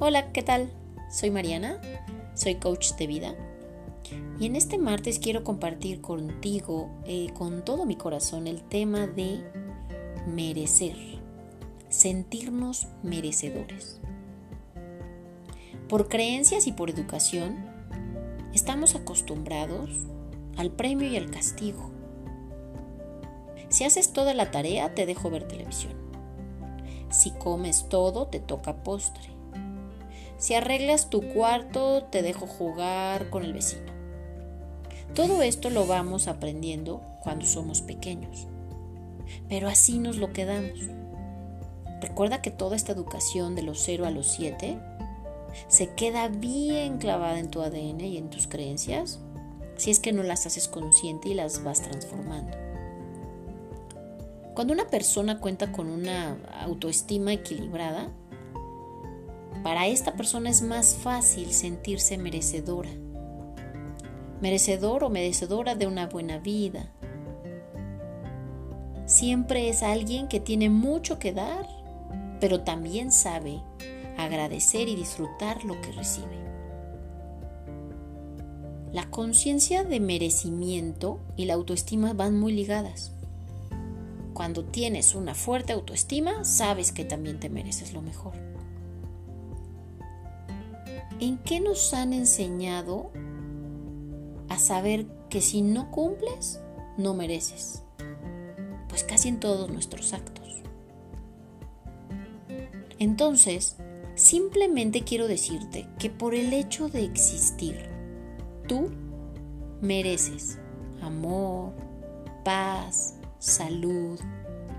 Hola, ¿qué tal? Soy Mariana, soy coach de vida y en este martes quiero compartir contigo eh, con todo mi corazón el tema de merecer, sentirnos merecedores. Por creencias y por educación, estamos acostumbrados al premio y al castigo. Si haces toda la tarea, te dejo ver televisión. Si comes todo, te toca postre. Si arreglas tu cuarto, te dejo jugar con el vecino. Todo esto lo vamos aprendiendo cuando somos pequeños. Pero así nos lo quedamos. Recuerda que toda esta educación de los 0 a los 7 se queda bien clavada en tu ADN y en tus creencias si es que no las haces consciente y las vas transformando. Cuando una persona cuenta con una autoestima equilibrada, para esta persona es más fácil sentirse merecedora. Merecedor o merecedora de una buena vida. Siempre es alguien que tiene mucho que dar, pero también sabe agradecer y disfrutar lo que recibe. La conciencia de merecimiento y la autoestima van muy ligadas. Cuando tienes una fuerte autoestima, sabes que también te mereces lo mejor. ¿En qué nos han enseñado a saber que si no cumples, no mereces? Pues casi en todos nuestros actos. Entonces, simplemente quiero decirte que por el hecho de existir, tú mereces amor, paz, salud,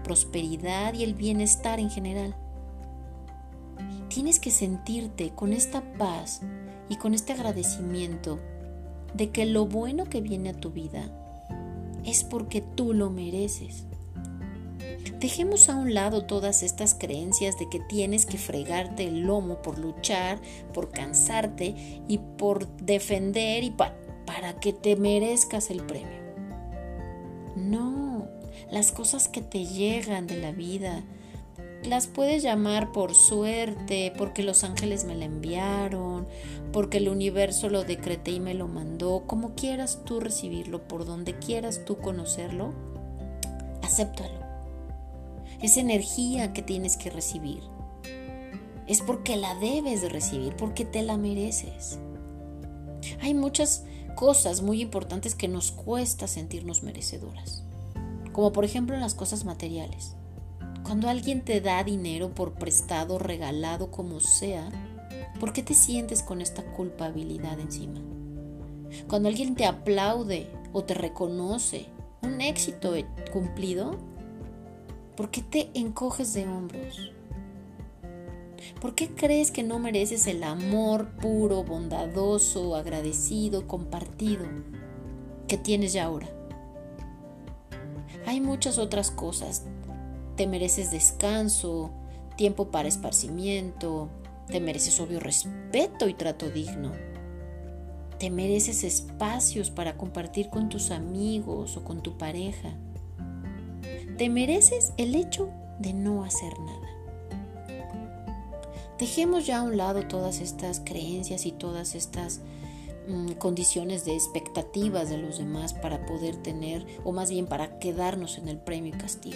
prosperidad y el bienestar en general tienes que sentirte con esta paz y con este agradecimiento de que lo bueno que viene a tu vida es porque tú lo mereces. Dejemos a un lado todas estas creencias de que tienes que fregarte el lomo por luchar, por cansarte y por defender y para que te merezcas el premio. No, las cosas que te llegan de la vida, las puedes llamar por suerte, porque los ángeles me la enviaron, porque el universo lo decreté y me lo mandó, como quieras tú recibirlo, por donde quieras tú conocerlo, acéptalo. Es energía que tienes que recibir. Es porque la debes de recibir, porque te la mereces. Hay muchas cosas muy importantes que nos cuesta sentirnos merecedoras, como por ejemplo las cosas materiales. Cuando alguien te da dinero por prestado, regalado, como sea, ¿por qué te sientes con esta culpabilidad encima? Cuando alguien te aplaude o te reconoce un éxito cumplido, ¿por qué te encoges de hombros? ¿Por qué crees que no mereces el amor puro, bondadoso, agradecido, compartido que tienes ya ahora? Hay muchas otras cosas te mereces descanso, tiempo para esparcimiento, te mereces obvio respeto y trato digno. Te mereces espacios para compartir con tus amigos o con tu pareja. Te mereces el hecho de no hacer nada. Dejemos ya a un lado todas estas creencias y todas estas mm, condiciones de expectativas de los demás para poder tener, o más bien para quedarnos en el premio y castigo.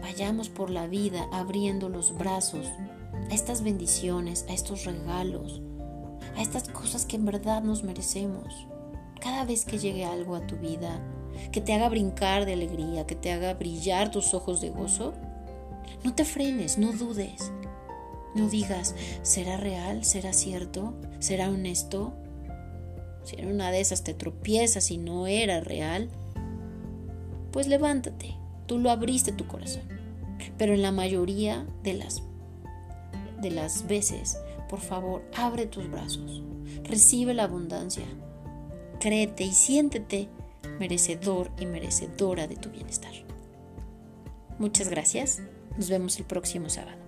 Vayamos por la vida abriendo los brazos a estas bendiciones, a estos regalos, a estas cosas que en verdad nos merecemos. Cada vez que llegue algo a tu vida que te haga brincar de alegría, que te haga brillar tus ojos de gozo, no te frenes, no dudes. No digas, ¿será real? ¿Será cierto? ¿Será honesto? Si en una de esas te tropiezas y no era real, pues levántate, Tú lo abriste tu corazón. Pero en la mayoría de las, de las veces, por favor, abre tus brazos. Recibe la abundancia. Créete y siéntete merecedor y merecedora de tu bienestar. Muchas gracias. Nos vemos el próximo sábado.